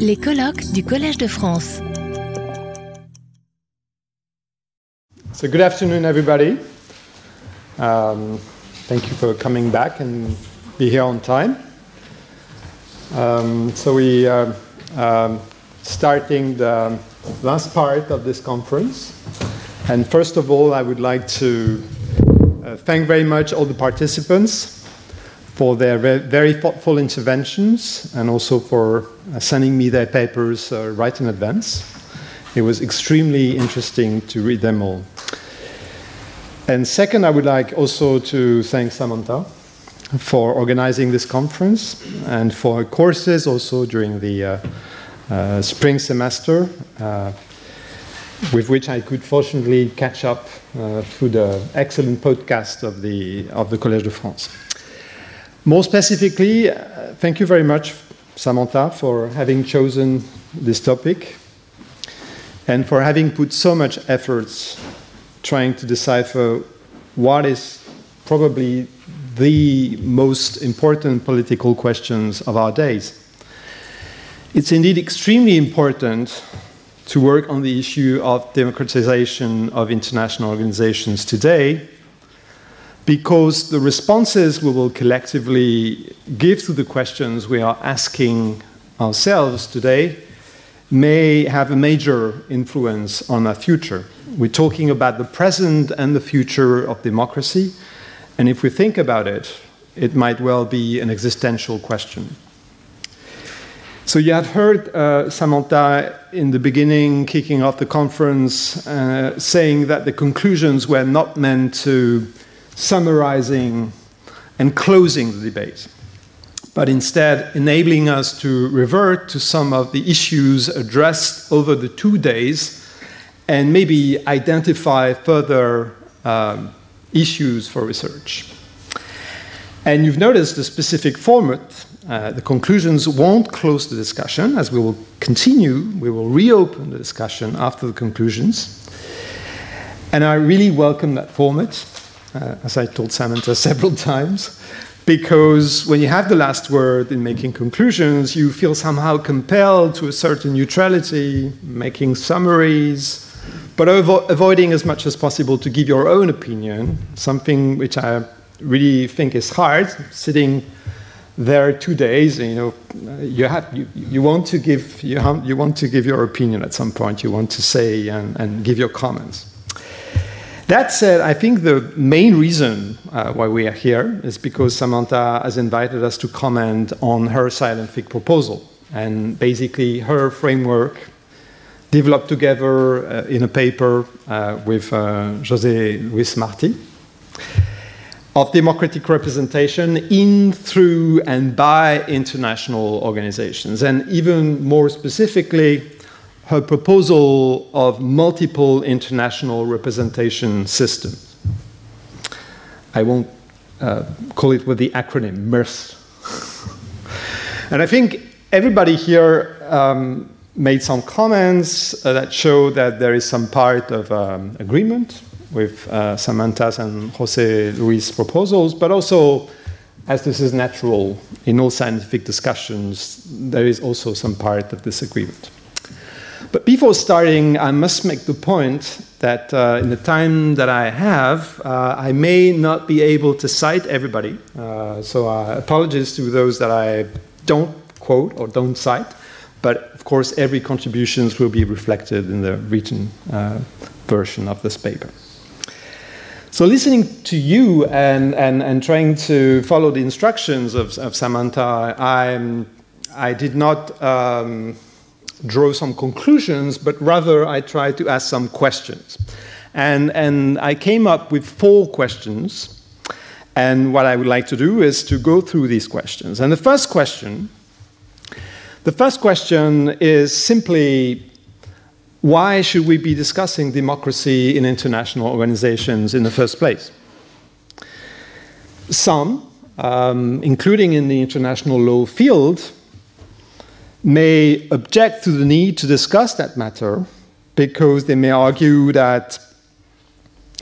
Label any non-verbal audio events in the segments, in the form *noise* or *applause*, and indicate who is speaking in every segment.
Speaker 1: Les colloques du Collège de France.
Speaker 2: So, good afternoon, everybody. Um, thank you for coming back and be here on time. Um, so, we are um, starting the last part of this conference. And first of all, I would like to uh, thank very much all the participants for their very thoughtful interventions and also for uh, sending me their papers uh, right in advance. It was extremely interesting to read them all. And second, I would like also to thank Samantha for organizing this conference and for her courses also during the uh, uh, spring semester, uh, with which I could fortunately catch up uh, through the excellent podcast of the, of the Collège de France. More specifically, uh, thank you very much, Samantha, for having chosen this topic and for having put so much efforts trying to decipher what is probably the most important political questions of our days. It's indeed extremely important to work on the issue of democratization of international organizations today because the responses we will collectively give to the questions we are asking ourselves today may have a major influence on our future. We're talking about the present and the future of democracy, and if we think about it, it might well be an existential question. So, you have heard uh, Samantha in the beginning, kicking off the conference, uh, saying that the conclusions were not meant to summarizing and closing the debate, but instead enabling us to revert to some of the issues addressed over the two days and maybe identify further um, issues for research. And you've noticed the specific format. Uh, the conclusions won't close the discussion, as we will continue, we will reopen the discussion after the conclusions. And I really welcome that format uh, as I told Samantha *laughs* several times, because when you have the last word in making conclusions, you feel somehow compelled to a certain neutrality, making summaries, but avo- avoiding as much as possible to give your own opinion, something which I really think is hard, sitting there two days, you know, you, have, you, you, want to give, you, have, you want to give your opinion at some point, you want to say and, and give your comments. That said, I think the main reason uh, why we are here is because Samantha has invited us to comment on her silent fig proposal and basically her framework developed together uh, in a paper uh, with uh, José Luis Marti of democratic representation in, through, and by international organizations. And even more specifically, her proposal of multiple international representation systems. I won't uh, call it with the acronym MERS. *laughs* and I think everybody here um, made some comments uh, that show that there is some part of um, agreement with uh, Samantha's and Jose Luis' proposals, but also, as this is natural in all scientific discussions, there is also some part of disagreement. But before starting, I must make the point that uh, in the time that I have, uh, I may not be able to cite everybody. Uh, so uh, apologies to those that I don't quote or don't cite. But of course, every contribution will be reflected in the written uh, version of this paper. So, listening to you and, and, and trying to follow the instructions of, of Samantha, I, I did not. Um, draw some conclusions, but rather I try to ask some questions. And, and I came up with four questions. And what I would like to do is to go through these questions. And the first question, the first question is simply why should we be discussing democracy in international organizations in the first place? Some, um, including in the international law field, may object to the need to discuss that matter because they may argue that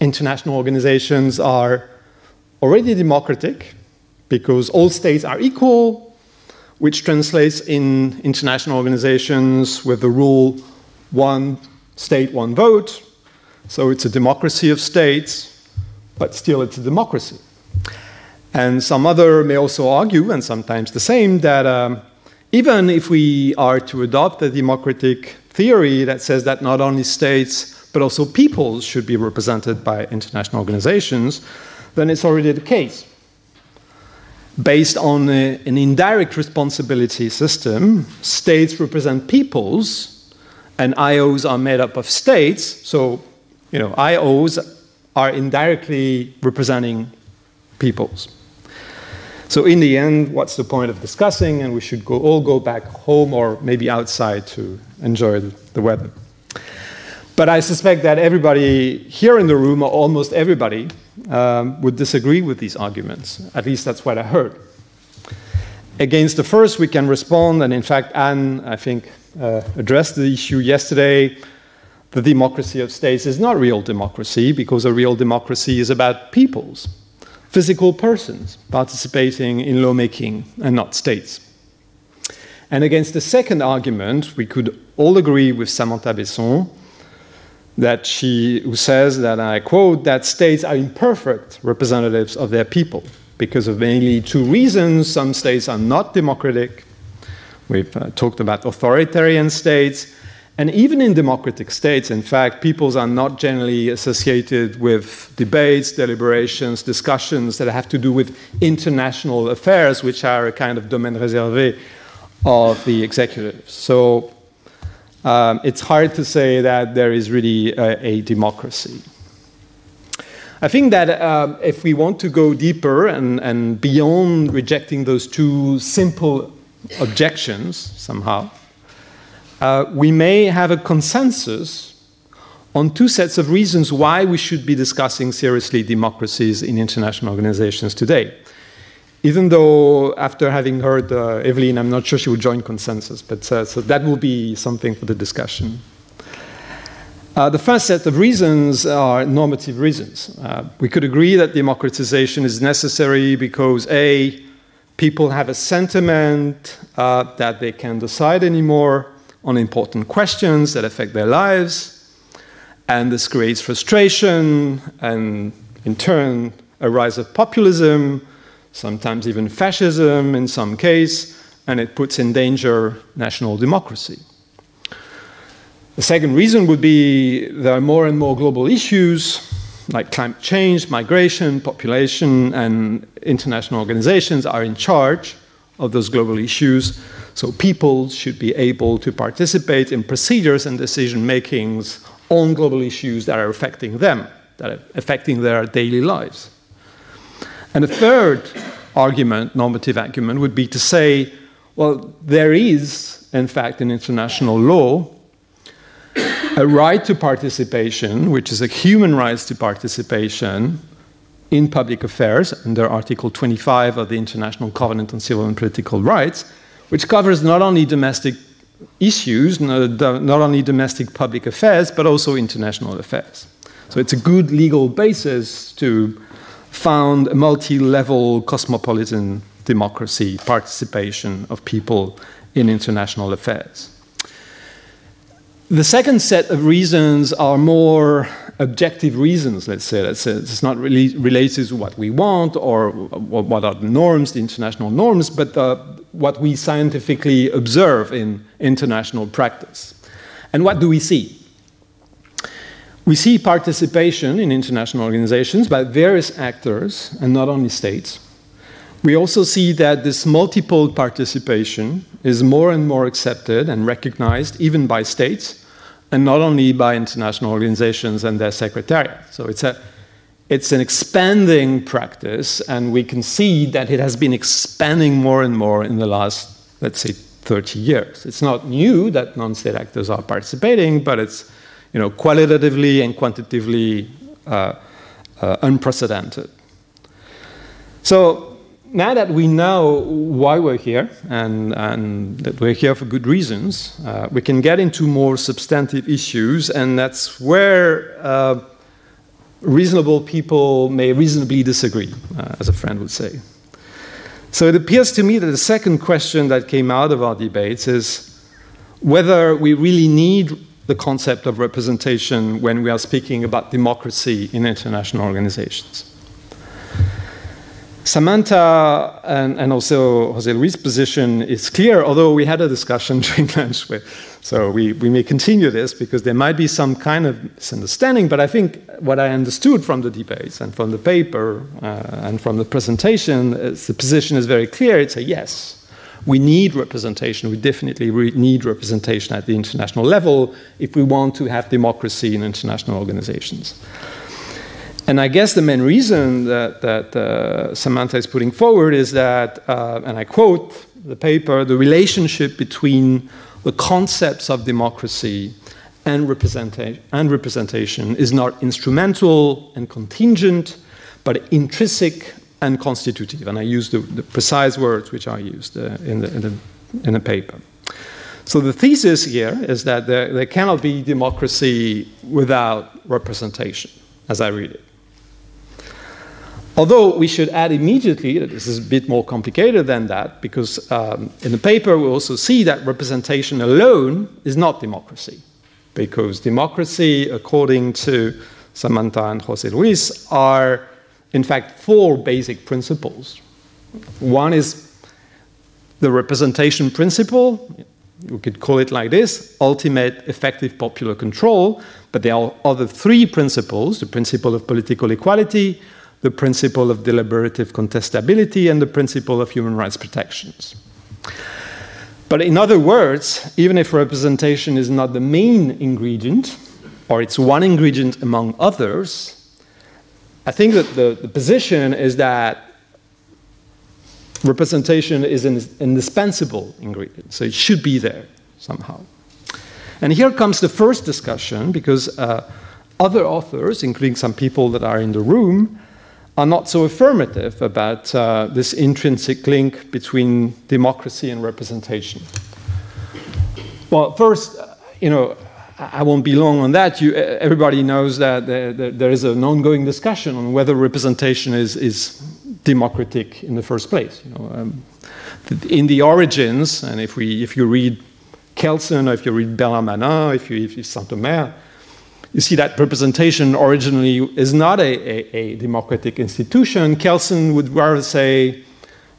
Speaker 2: international organizations are already democratic because all states are equal, which translates in international organizations with the rule one state, one vote. So it's a democracy of states, but still it's a democracy. And some other may also argue, and sometimes the same, that um, even if we are to adopt a democratic theory that says that not only states but also peoples should be represented by international organizations, then it's already the case. Based on a, an indirect responsibility system, states represent peoples, and IOs are made up of states. So, you know, IOs are indirectly representing peoples. So, in the end, what's the point of discussing? And we should go, all go back home or maybe outside to enjoy the weather. But I suspect that everybody here in the room, or almost everybody, um, would disagree with these arguments. At least that's what I heard. Against the first, we can respond, and in fact, Anne, I think, uh, addressed the issue yesterday. The democracy of states is not real democracy because a real democracy is about peoples, physical persons participating in lawmaking and not states. And against the second argument, we could all agree with Samantha Besson that she who says that I quote that states are imperfect representatives of their people because of mainly two reasons. Some states are not democratic. We've uh, talked about authoritarian states. And even in democratic states, in fact, peoples are not generally associated with debates, deliberations, discussions that have to do with international affairs, which are a kind of domaine réservé of the executive. So um, it's hard to say that there is really a, a democracy. I think that um, if we want to go deeper and, and beyond rejecting those two simple objections somehow, uh, we may have a consensus on two sets of reasons why we should be discussing seriously democracies in international organizations today even though after having heard uh, Evelyn, I'm not sure she would join consensus, but uh, so that will be something for the discussion. Uh, the first set of reasons are normative reasons. Uh, we could agree that democratization is necessary because A, people have a sentiment uh, that they can't decide anymore on important questions that affect their lives, and this creates frustration and, in turn, a rise of populism sometimes even fascism in some case, and it puts in danger national democracy. The second reason would be there are more and more global issues like climate change, migration, population, and international organizations are in charge of those global issues. So people should be able to participate in procedures and decision makings on global issues that are affecting them, that are affecting their daily lives. And the third argument, normative argument, would be to say, well, there is, in fact, in international law, a right to participation, which is a human right to participation in public affairs under Article 25 of the International Covenant on Civil and Political Rights, which covers not only domestic issues, not only domestic public affairs, but also international affairs. So it's a good legal basis to found a multi level cosmopolitan democracy, participation of people in international affairs. The second set of reasons are more objective reasons, let's say. Let's say it's not really related to what we want or what are the norms, the international norms, but uh, what we scientifically observe in international practice. And what do we see? We see participation in international organizations by various actors and not only states. We also see that this multiple participation is more and more accepted and recognized even by states and not only by international organizations and their secretariat. So it's, a, it's an expanding practice, and we can see that it has been expanding more and more in the last, let's say, 30 years. It's not new that non state actors are participating, but it's you know, qualitatively and quantitatively uh, uh, unprecedented. So now that we know why we're here and, and that we're here for good reasons, uh, we can get into more substantive issues, and that's where uh, reasonable people may reasonably disagree, uh, as a friend would say. So it appears to me that the second question that came out of our debates is whether we really need the concept of representation when we are speaking about democracy in international organizations. Samantha and, and also Jose Luis' position is clear, although we had a discussion *laughs* during lunch. With, so we, we may continue this because there might be some kind of misunderstanding. But I think what I understood from the debates and from the paper uh, and from the presentation is the position is very clear. It's a yes. We need representation. We definitely re- need representation at the international level if we want to have democracy in international organizations. And I guess the main reason that, that uh, Samantha is putting forward is that, uh, and I quote the paper, the relationship between the concepts of democracy and, representa- and representation is not instrumental and contingent, but intrinsic and constitutive. And I use the, the precise words which are used uh, in, the, in, the, in the paper. So the thesis here is that there, there cannot be democracy without representation, as I read it. Although we should add immediately that this is a bit more complicated than that, because um, in the paper we also see that representation alone is not democracy. Because democracy, according to Samantha and Jose Luis, are in fact four basic principles. One is the representation principle, we could call it like this ultimate effective popular control, but there are other three principles the principle of political equality, the principle of deliberative contestability, and the principle of human rights protections. But in other words, even if representation is not the main ingredient, or it's one ingredient among others, I think that the, the position is that representation is an indispensable ingredient, so it should be there somehow. And here comes the first discussion because uh, other authors, including some people that are in the room, are not so affirmative about uh, this intrinsic link between democracy and representation. Well, first, you know, I won't be long on that. You, everybody knows that there, there is an ongoing discussion on whether representation is, is democratic in the first place. You know, um, in the origins, and if, we, if you read Kelsen, or if you read Bernard Manin, if you, if you Sintomer, you see that representation originally is not a, a, a democratic institution. Kelsen would rather say,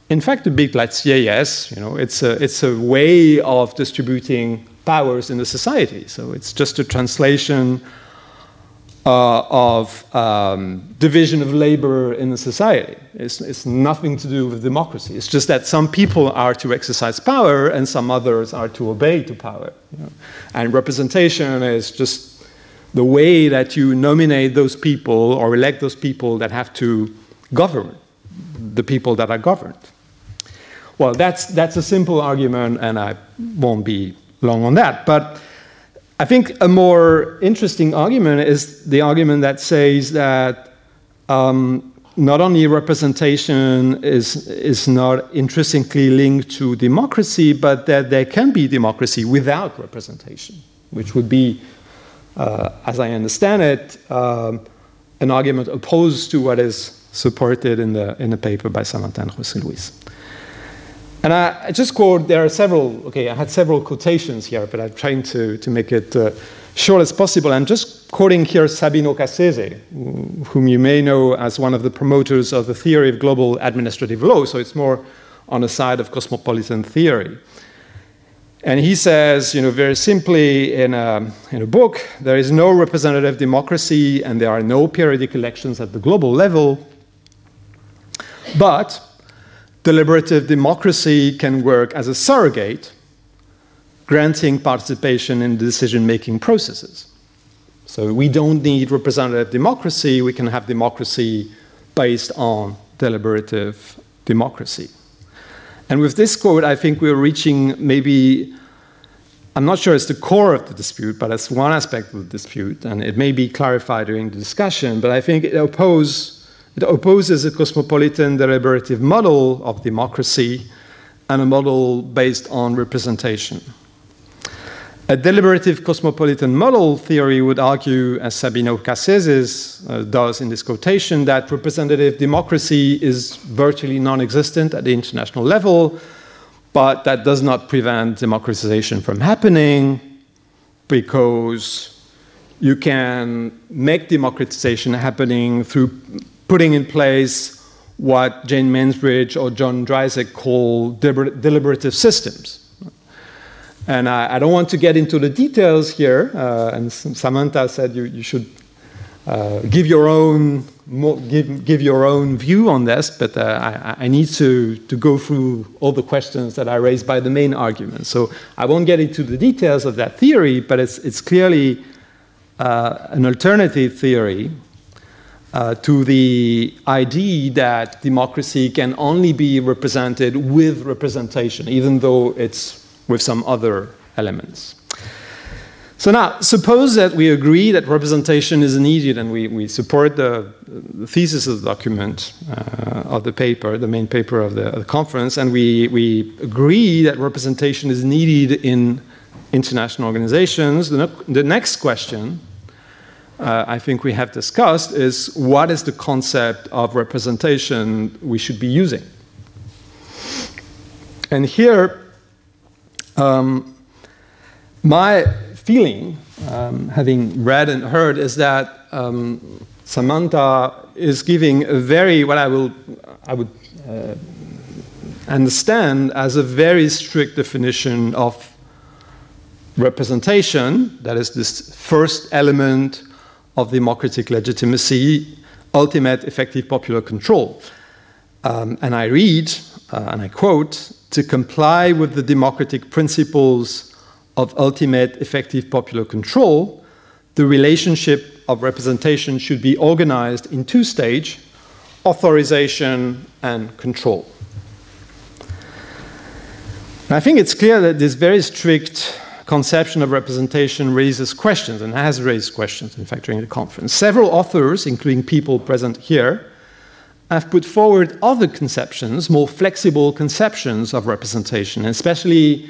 Speaker 2: in fact, a bit like Sieyès, you know, it's a, it's a way of distributing powers in the society. So it's just a translation uh, of um, division of labor in the society. It's, it's nothing to do with democracy. It's just that some people are to exercise power and some others are to obey to power. You know? And representation is just the way that you nominate those people or elect those people that have to govern the people that are governed. Well, that's, that's a simple argument, and I won't be long on that. But I think a more interesting argument is the argument that says that um, not only representation is, is not intrinsically linked to democracy, but that there can be democracy without representation, which would be as I understand it, um, an argument opposed to what is supported in the, in the paper by Samantha Jose Luis. And I, I, just quote, there are several, okay, I had several quotations here, but I'm trying to, to make it uh, short as possible. I'm just quoting here Sabino Cassese, whom you may know as one of the promoters of the theory of global administrative law, so it's more on the side of cosmopolitan theory. And he says, you know, very simply in a, in a book, there is no representative democracy and there are no periodic elections at the global level. But deliberative democracy can work as a surrogate, granting participation in the decision making processes. So we don't need representative democracy, we can have democracy based on deliberative democracy. And with this quote, I think we're reaching maybe, I'm not sure it's the core of the dispute, but it's one aspect of the dispute, and it may be clarified during the discussion, but I think it, oppose, it opposes a cosmopolitan deliberative model of democracy and a model based on representation. A deliberative cosmopolitan model theory would argue, as Sabino Casseses uh, does in this quotation, that representative democracy is virtually non existent at the international level, but that does not prevent democratization from happening because you can make democratization happening through putting in place what Jane Mansbridge or John Dryzek call deliberative systems and I, I, don't want to get into the details here. Uh, and Samantha said you, you should uh, give your own give, give your own view on this, but uh, I, I, need to, to go through all the questions that I raised by the main argument. So I won't get into the details of that theory, but it's, it's clearly uh, an alternative theory uh, to the idea that democracy can only be represented with representation, even though it's with some other elements. So now, suppose that we agree that representation is needed and we, we support the, the thesis of the document uh, of the paper, the main paper of the, of the, conference, and we, we agree that representation is needed in international organizations. The, the next question uh, I think we have discussed is what is the concept of representation we should be using? And here, um, my feeling, um, having read and heard, is that um, Samantha is giving a very, what I will, I would uh, understand as a very strict definition of representation, that is this first element of democratic legitimacy, ultimate effective popular control. Um, and I read, uh, and I quote, to comply with the democratic principles of ultimate effective popular control, the relationship of representation should be organized in two stages authorization and control. I think it's clear that this very strict conception of representation raises questions and has raised questions, in fact, during the conference. Several authors, including people present here, have put forward other conceptions, more flexible conceptions of representation, especially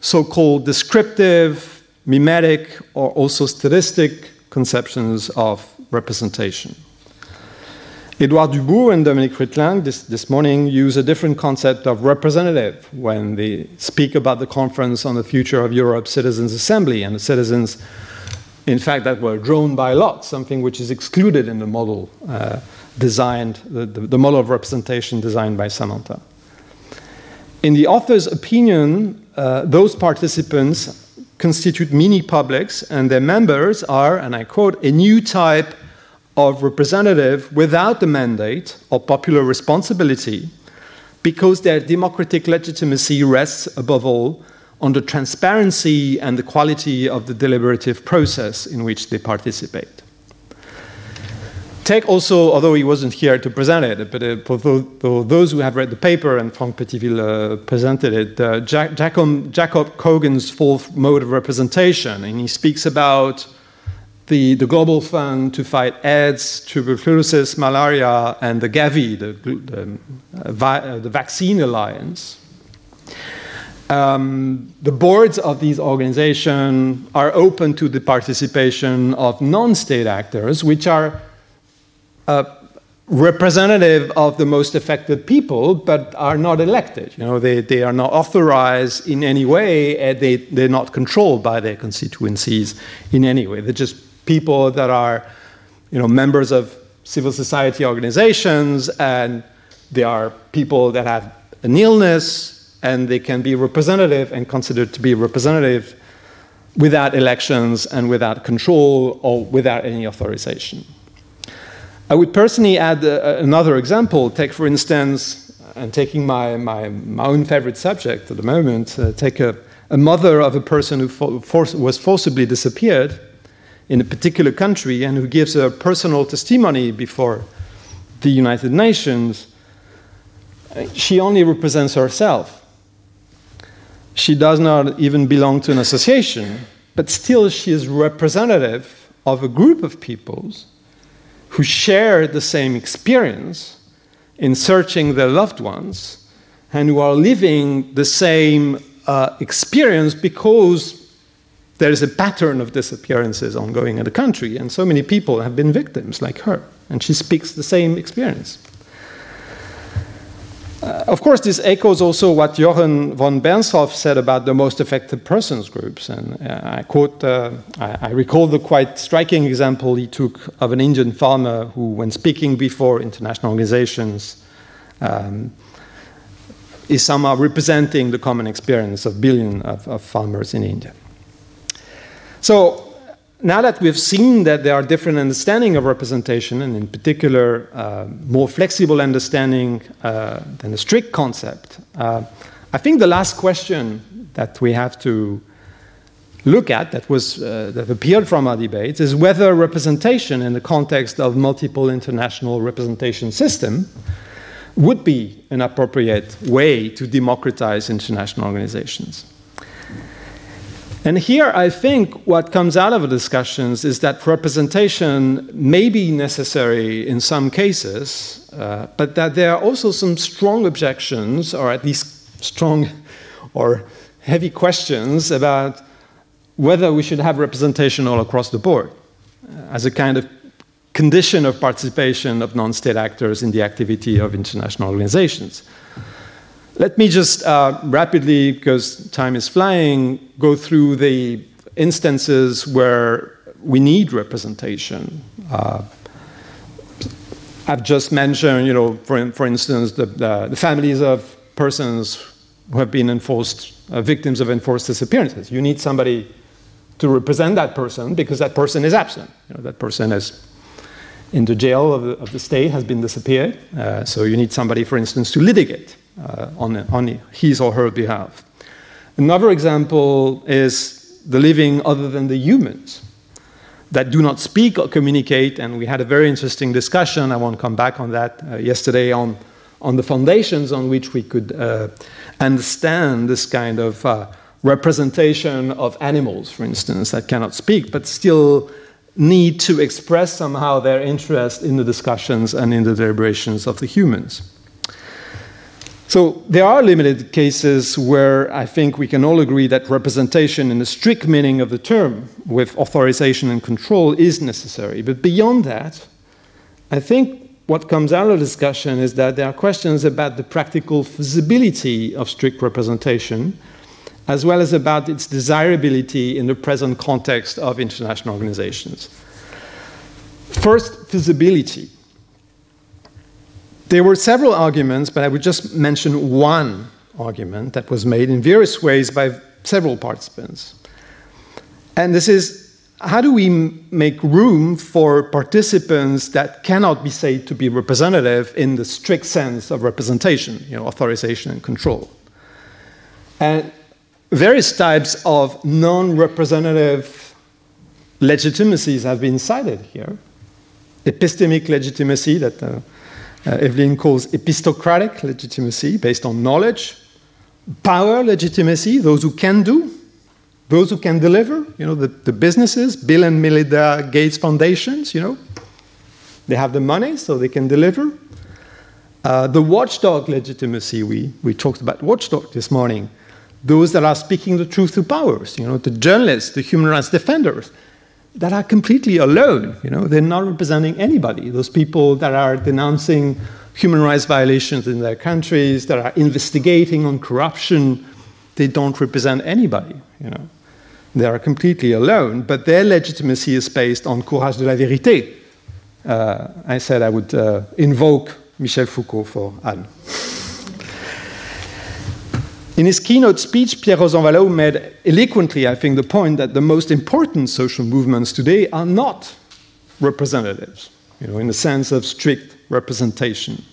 Speaker 2: so called descriptive, mimetic, or also statistic conceptions of representation. Edouard Dubout and Dominique Ritleng this, this morning use a different concept of representative when they speak about the conference on the future of Europe Citizens Assembly and the citizens, in fact, that were drawn by lot, something which is excluded in the model. Uh, designed, the, the, the model of representation designed by Samantha. In the author's opinion, uh, those participants constitute mini publics, and their members are, and I quote, a new type of representative without the mandate or popular responsibility because their democratic legitimacy rests above all on the transparency and the quality of the deliberative process in which they participate. Take also, although he wasn't here to present it, but uh, for, those who have read the paper and Franck Petiteville uh, presented it, uh, Jack, Jacob, Jacob Cogan's fourth mode of representation, and he speaks about the, the Global Fund to fight AIDS, tuberculosis, malaria, and the Gavi, the, the, uh, vi, uh, the Vaccine Alliance. Um, the boards of these organizations are open to the participation of non state actors, which are representative of the most affected people, but are not elected. You know, they, they are not authorized in any way, they, they're not controlled by their constituencies in any way. They're just people that are, you know, members of civil society organizations, and they are people that have an illness, and they can be representative and considered to be representative without elections and without control or without any authorization. I would personally add uh, another example. Take, for instance, and taking my, my, my own favorite subject at the moment, uh, take a, a, mother of a person who for, was forcibly disappeared in a particular country and who gives a personal testimony before the United Nations. She only represents herself. She does not even belong to an association, but still she is representative of a group of peoples who share the same experience in searching their loved ones and who are living the same uh, experience because there is a pattern of disappearances ongoing in the country, and so many people have been victims like her, and she speaks the same experience. Uh, of course, this echoes also what Jochen von Bernstorff said about the most affected persons groups. And uh, I quote, uh, I, I, recall the quite striking example he took of an Indian farmer who, when speaking before international organizations, um, is somehow representing the common experience of billions of, of farmers in India. So now that we've seen that there are different understanding of representation, and in particular, uh, more flexible understanding uh, than a strict concept, uh, I think the last question that we have to look at that was uh, that appeared from our debates is whether representation in the context of multiple international representation system would be an appropriate way to democratize international organizations. And here, I think what comes out of the discussions is that representation may be necessary in some cases, uh, but that there are also some strong objections, or at least strong or heavy questions about whether we should have representation all across the board uh, as a kind of condition of participation of non state actors in the activity of international organizations. Let me just uh, rapidly, because time is flying, go through the instances where we need representation. Uh, I've just mentioned, you know, for, for instance, the, the, the families of persons who have been enforced, uh, victims of enforced disappearances. You need somebody to represent that person because that person is absent. You know, that person is in the jail of the, of the state has been disappeared. Uh, so you need somebody, for instance, to litigate uh, on, on his or her behalf. Another example is the living other than the humans that do not speak or communicate. And we had a very interesting discussion, I won't come back on that, uh, yesterday on, on the foundations on which we could uh, understand this kind of uh, representation of animals, for instance, that cannot speak, but still need to express somehow their interest in the discussions and in the deliberations of the humans. So there are limited cases where I think we can all agree that representation in the strict meaning of the term, with authorization and control, is necessary. But beyond that, I think what comes out of the discussion is that there are questions about the practical feasibility of strict representation as well as about its desirability in the present context of international organizations. First, feasibility. There were several arguments, but I would just mention one argument that was made in various ways by several participants. And this is how do we make room for participants that cannot be said to be representative in the strict sense of representation, you know, authorization and control? And various types of non representative legitimacies have been cited here. Epistemic legitimacy, that uh, Evelyn calls epistocratic legitimacy, based on knowledge. Power legitimacy, those who can do, those who can deliver, you know, the, the businesses, Bill and Melinda Gates foundations, you know, they have the money so they can deliver. Uh, the watchdog legitimacy, we, we talked about watchdog this morning those that are speaking the truth to powers, you know, the journalists, the human rights defenders, that are completely alone. You know, they're not representing anybody. Those people that are denouncing human rights violations in their countries, that are investigating on corruption, they don't represent anybody. You know, they are completely alone. But their legitimacy is based on courage de la vérité. Uh, I said I would uh, invoke Michel Foucault for Anne. In his keynote speech, Pierre Rosanvallon made eloquently, I think, the point that the most important social movements today are not representatives, you know, in the sense of strict representation.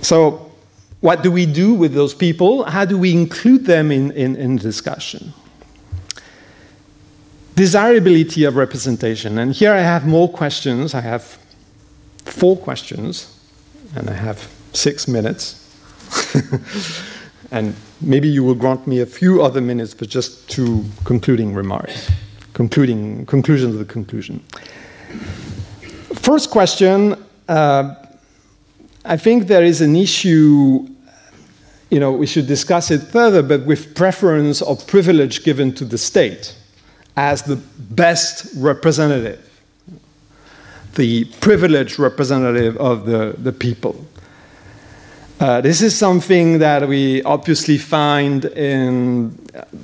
Speaker 2: So, what do we do with those people? How do we include them in, in, in discussion? Desirability of representation. And here I have more questions. I have four questions, and I have six minutes. *laughs* and maybe you will grant me a few other minutes, but just two concluding remarks, concluding conclusions of the conclusion. First question uh, I think there is an issue you know, we should discuss it further, but with preference or privilege given to the state as the best representative, the privileged representative of the, the people. Uh, this is something that we obviously find in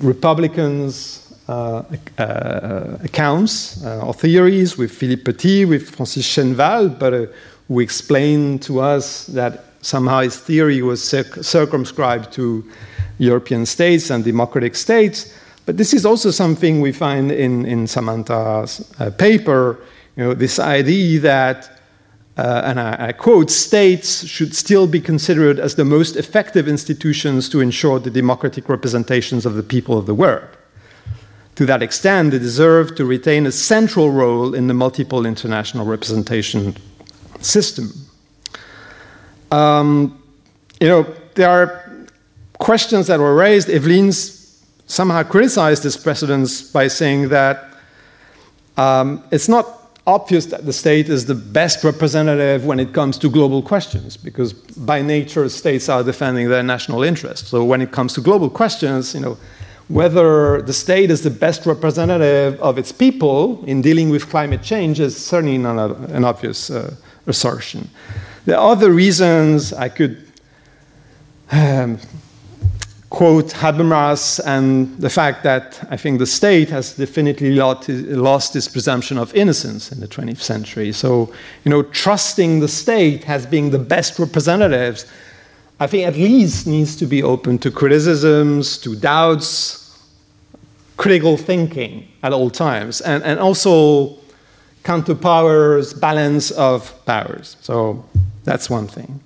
Speaker 2: Republicans' uh, uh, accounts uh, or theories with Philip Pettit, with Francis Cheneval, but uh, who explained to us that somehow his theory was circ circumscribed to European states and democratic states. But this is also something we find in, in Samantha's paper, you know, this idea that, uh, and I, I, quote, states should still be considered as the most effective institutions to ensure the democratic representations of the people of the world. To that extent, they deserve to retain a central role in the multiple international representation system. Um, you know, there are questions that were raised. Evelyne's somehow criticized this precedence by saying that um, it's not obvious that the state is the best representative when it comes to global questions, because by nature, states are defending their national interests. So when it comes to global questions, you know, whether the state is the best representative of its people in dealing with climate change is certainly not a, an obvious uh, assertion. There are other reasons I could um, quote Habermas and the fact that I think the state has definitely lost, its presumption of innocence in the 20th century. So, you know, trusting the state as being the best representatives, I think at least needs to be open to criticisms, to doubts, critical thinking at all times, and, and also counter powers, balance of powers. So that's one thing.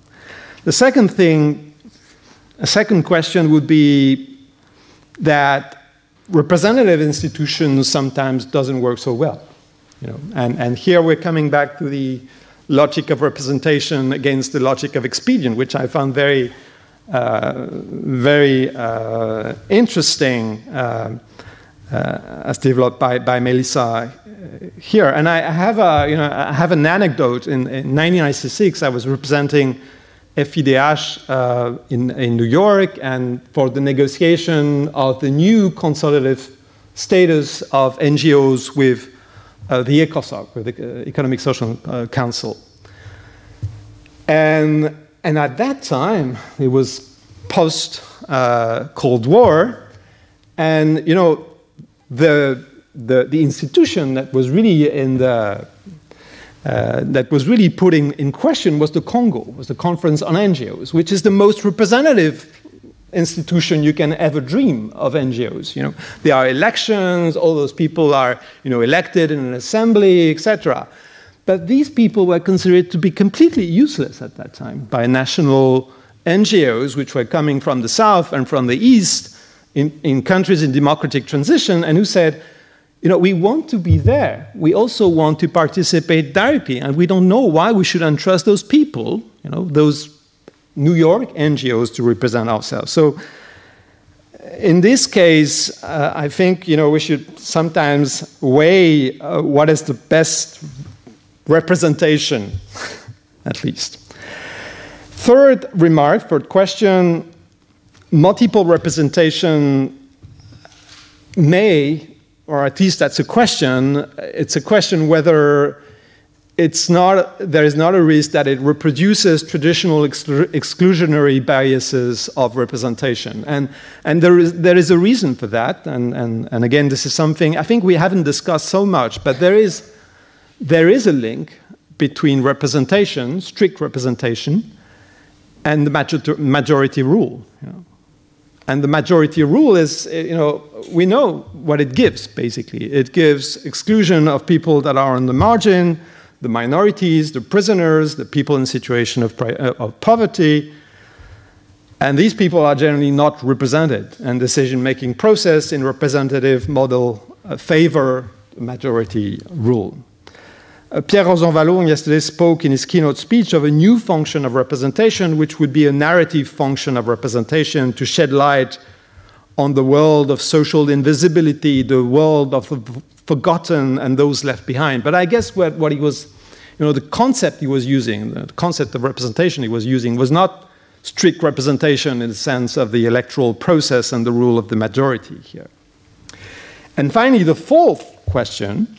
Speaker 2: The second thing, a second question would be that representative institutions sometimes doesn't work so well. You know, and, and here we're coming back to the logic of representation against the logic of expedient, which I found very, uh, very uh, interesting uh, uh as developed by, by Melissa here. And I have, a, you know, I have an anecdote. In, in 1996, I was representing FIDH uh, in, in New York and for the negotiation of the new consultative status of NGOs with uh, the ECOSOC, with the uh, Economic Social uh, Council. And, and at that time, it was post uh, Cold War, and you know, the the, the institution that was really in the uh, that was really putting in question was the CONGO, was the Conference on NGOs, which is the most representative institution you can ever dream of NGOs. You know, there are elections, all those people are you know elected in an assembly, etc. But these people were considered to be completely useless at that time by national NGOs, which were coming from the south and from the east in, in countries in democratic transition, and who said, you know, we want to be there. We also want to participate directly, and we don't know why we should entrust those people, you know, those New York NGOs to represent ourselves. So, in this case, uh, I think you know we should sometimes weigh uh, what is the best representation, *laughs* at least. Third remark, third question: multiple representation may or at least that's a question. It's a question whether it's not, there is not a risk that it reproduces traditional exclu exclusionary biases of representation. And, and there, is, there is a reason for that. And, and, and again, this is something I think we haven't discussed so much, but there is, there is a link between representation, strict representation, and the major majority rule. You know. And the majority rule is, eh, you know, we know what it gives, basically. It gives exclusion of people that are on the margin, the minorities, the prisoners, the people in situation of, uh, of poverty. And these people are generally not represented. And decision-making process in representative model uh, favor majority rule. Uh, Pierre Rosanvallon yesterday spoke in his keynote speech of a new function of representation, which would be a narrative function of representation to shed light on the world of social invisibility, the world of the forgotten and those left behind. But I guess what, what he was, you know, the concept he was using, the concept of representation he was using was not strict representation in the sense of the electoral process and the rule of the majority here. And finally, the fourth question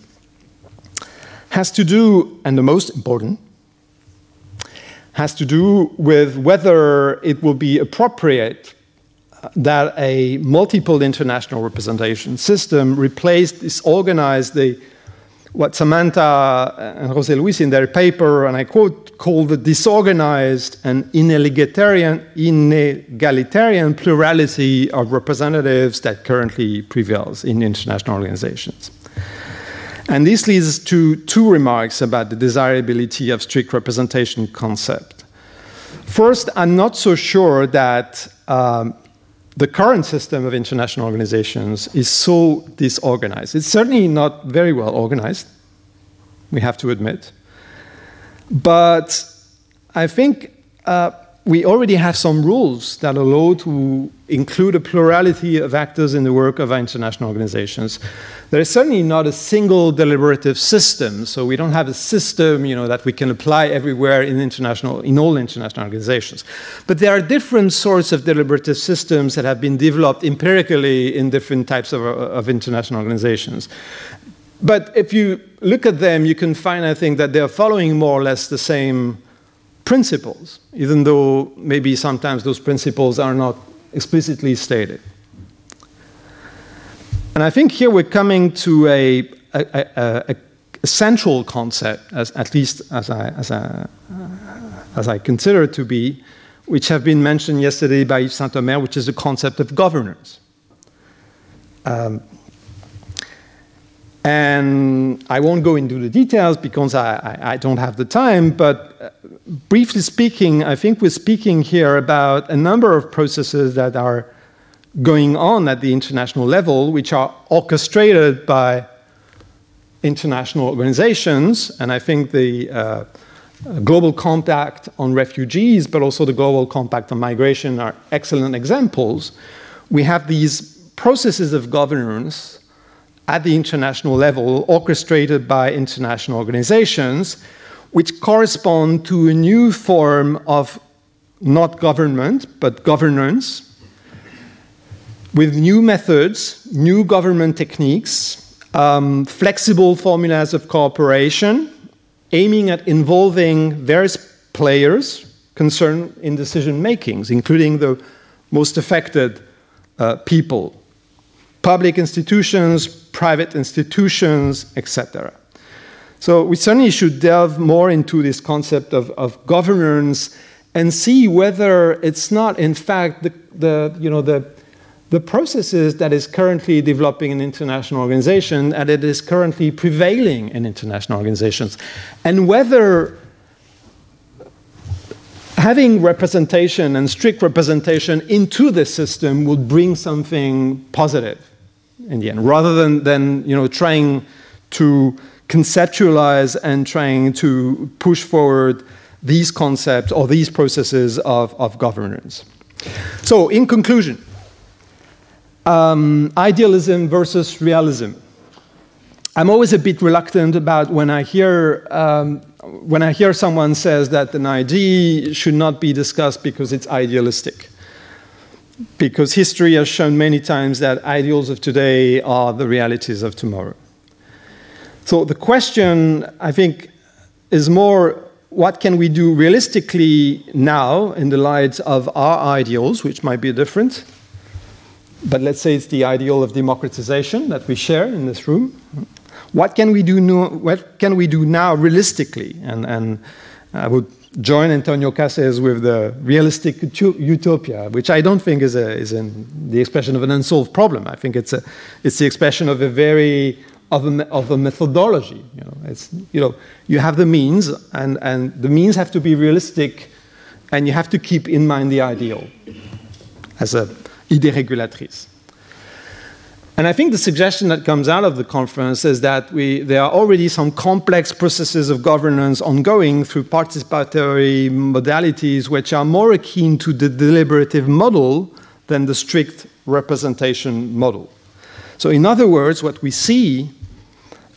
Speaker 2: has to do, and the most important, has to do with whether it will be appropriate uh, that a multiple international representation system replace disorganize the what Samantha uh, and Jose Luis in their paper, and I quote, called the disorganized and inegalitarian, inegalitarian plurality of representatives that currently prevails in international organizations. And this leads to two remarks about the desirability of strict representation concept. First, I'm not so sure that um, the current system of international organizations is so disorganized. It's certainly not very well organized, we have to admit. But I think uh, we already have some rules that allow to include a plurality of actors in the work of our international organizations. There is certainly not a single deliberative system, so we don't have a system you know, that we can apply everywhere in, international, in all international organizations. But there are different sorts of deliberative systems that have been developed empirically in different types of, of international organizations. But if you look at them, you can find, I think, that they are following more or less the same principles, even though maybe sometimes those principles are not explicitly stated. And I think here we're coming to a, a, a, a central concept, as, at least as I, as, I, as I consider it to be, which have been mentioned yesterday by Yves Sintomer, which is the concept of governance. Um, and I won't go into the details because I, I, I, don't have the time, but uh, briefly speaking, I think we're speaking here about a number of processes that are going on at the international level, which are orchestrated by international organizations. And I think the uh, Global Compact on Refugees, but also the Global Compact on Migration are excellent examples. We have these processes of governance at the international level, orchestrated by international organizations, which correspond to a new form of not government, but governance, with new methods, new government techniques, um, flexible formulas of cooperation, aiming at involving various players concerned in decision makings, including the most affected uh, people public institutions, private institutions, etc. So we certainly should delve more into this concept of, of governance and see whether it's not, in fact, the, the, you know, the, the processes that is currently developing in international organizations and it is currently prevailing in international organizations. And whether having representation and strict representation into the system would bring something positive in the end, rather than, than you know, trying to conceptualize and trying to push forward these concepts or these processes of, of governance. So, in conclusion, um, idealism versus realism. I'm always a bit reluctant about when I hear um, when I hear someone says that an idea should not be discussed because it's idealistic because history has shown many times that ideals of today are the realities of tomorrow. So the question, I think, is more what can we do realistically now in the light of our ideals, which might be different, but let's say it's the ideal of democratization that we share in this room. What can we do, now, what can we do now realistically? And, and I would join Antonio Cassese with the realistic utopia, which I don't think is, a, is an, the expression of an unsolved problem. I think it's, a, it's the expression of a very of a, of a methodology. You know, it's, you know, you have the means, and, and the means have to be realistic, and you have to keep in mind the ideal as a idée. And I think the suggestion that comes out of the conference is that we, there are already some complex processes of governance ongoing through participatory modalities which are more akin to the deliberative model than the strict representation model. So, in other words, what we see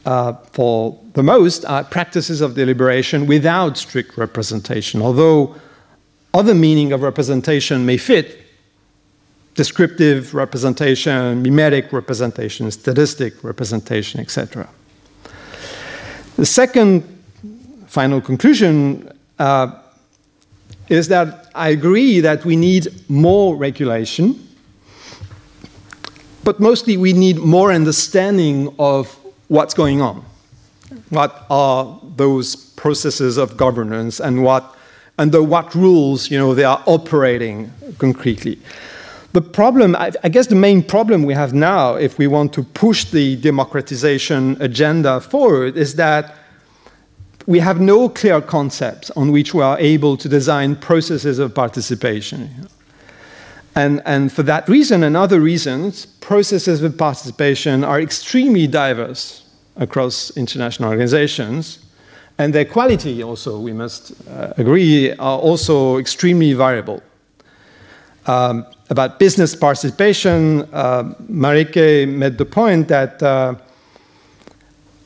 Speaker 2: uh, for the most are practices of deliberation without strict representation, although other meaning of representation may fit descriptive representation, mimetic representation, statistic representation, etc. The second final conclusion uh, is that I agree that we need more regulation, but mostly we need more understanding of what's going on. What are those processes of governance and what under what rules you know they are operating concretely. The problem, I, guess the main problem we have now, if we want to push the democratization agenda forward, is that we have no clear concepts on which we are able to design processes of participation. And, and for that reason and other reasons, processes of participation are extremely diverse across international organizations. And their quality also, we must uh, agree, are also extremely variable. Um, about business participation, uh, Marike made the point that uh,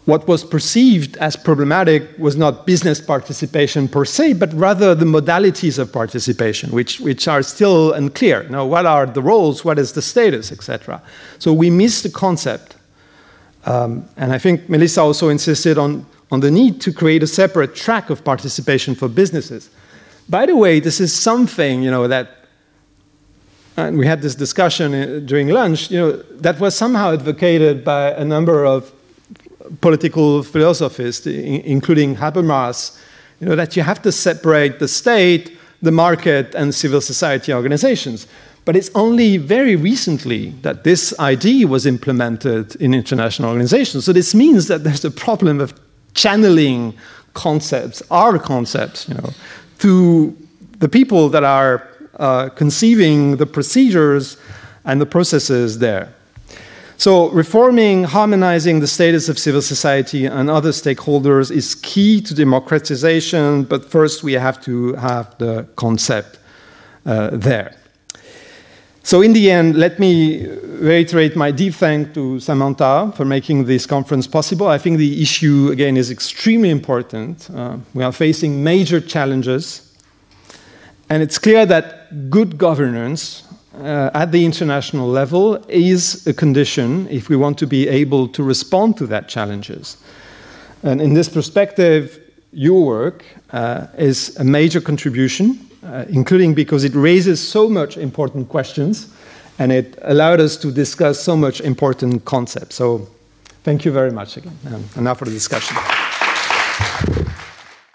Speaker 2: what was perceived as problematic was not business participation per se, but rather the modalities of participation, which, which are still unclear. Now, what are the roles, what is the status, etc. So we miss the concept. Um, and I think Melissa also insisted on, on the need to create a separate track of participation for businesses. By the way, this is something you know, that and we had this discussion uh, during lunch, you know, that was somehow advocated by a number of political philosophists, including Habermas, you know, that you have to separate the state, the market, and civil society organizations. But it's only very recently that this idea was implemented in international organizations. So this means that there's a problem of channeling concepts, our concepts, you know, to the people that are uh, conceiving the procedures and the processes there. So, reforming, harmonizing the status of civil society and other stakeholders is key to democratization, but first we have to have the concept uh, there. So, in the end, let me reiterate my deep thanks to Samantha for making this conference possible. I think the issue, again, is extremely important. Uh, we are facing major challenges and it's clear that good governance uh, at the international level is a condition if we want to be able to respond to that challenges. And in this perspective, your work uh, is a major contribution, uh, including because it raises so much important questions and it allowed us to discuss so much important concepts. So thank you very much again. and now for the discussion.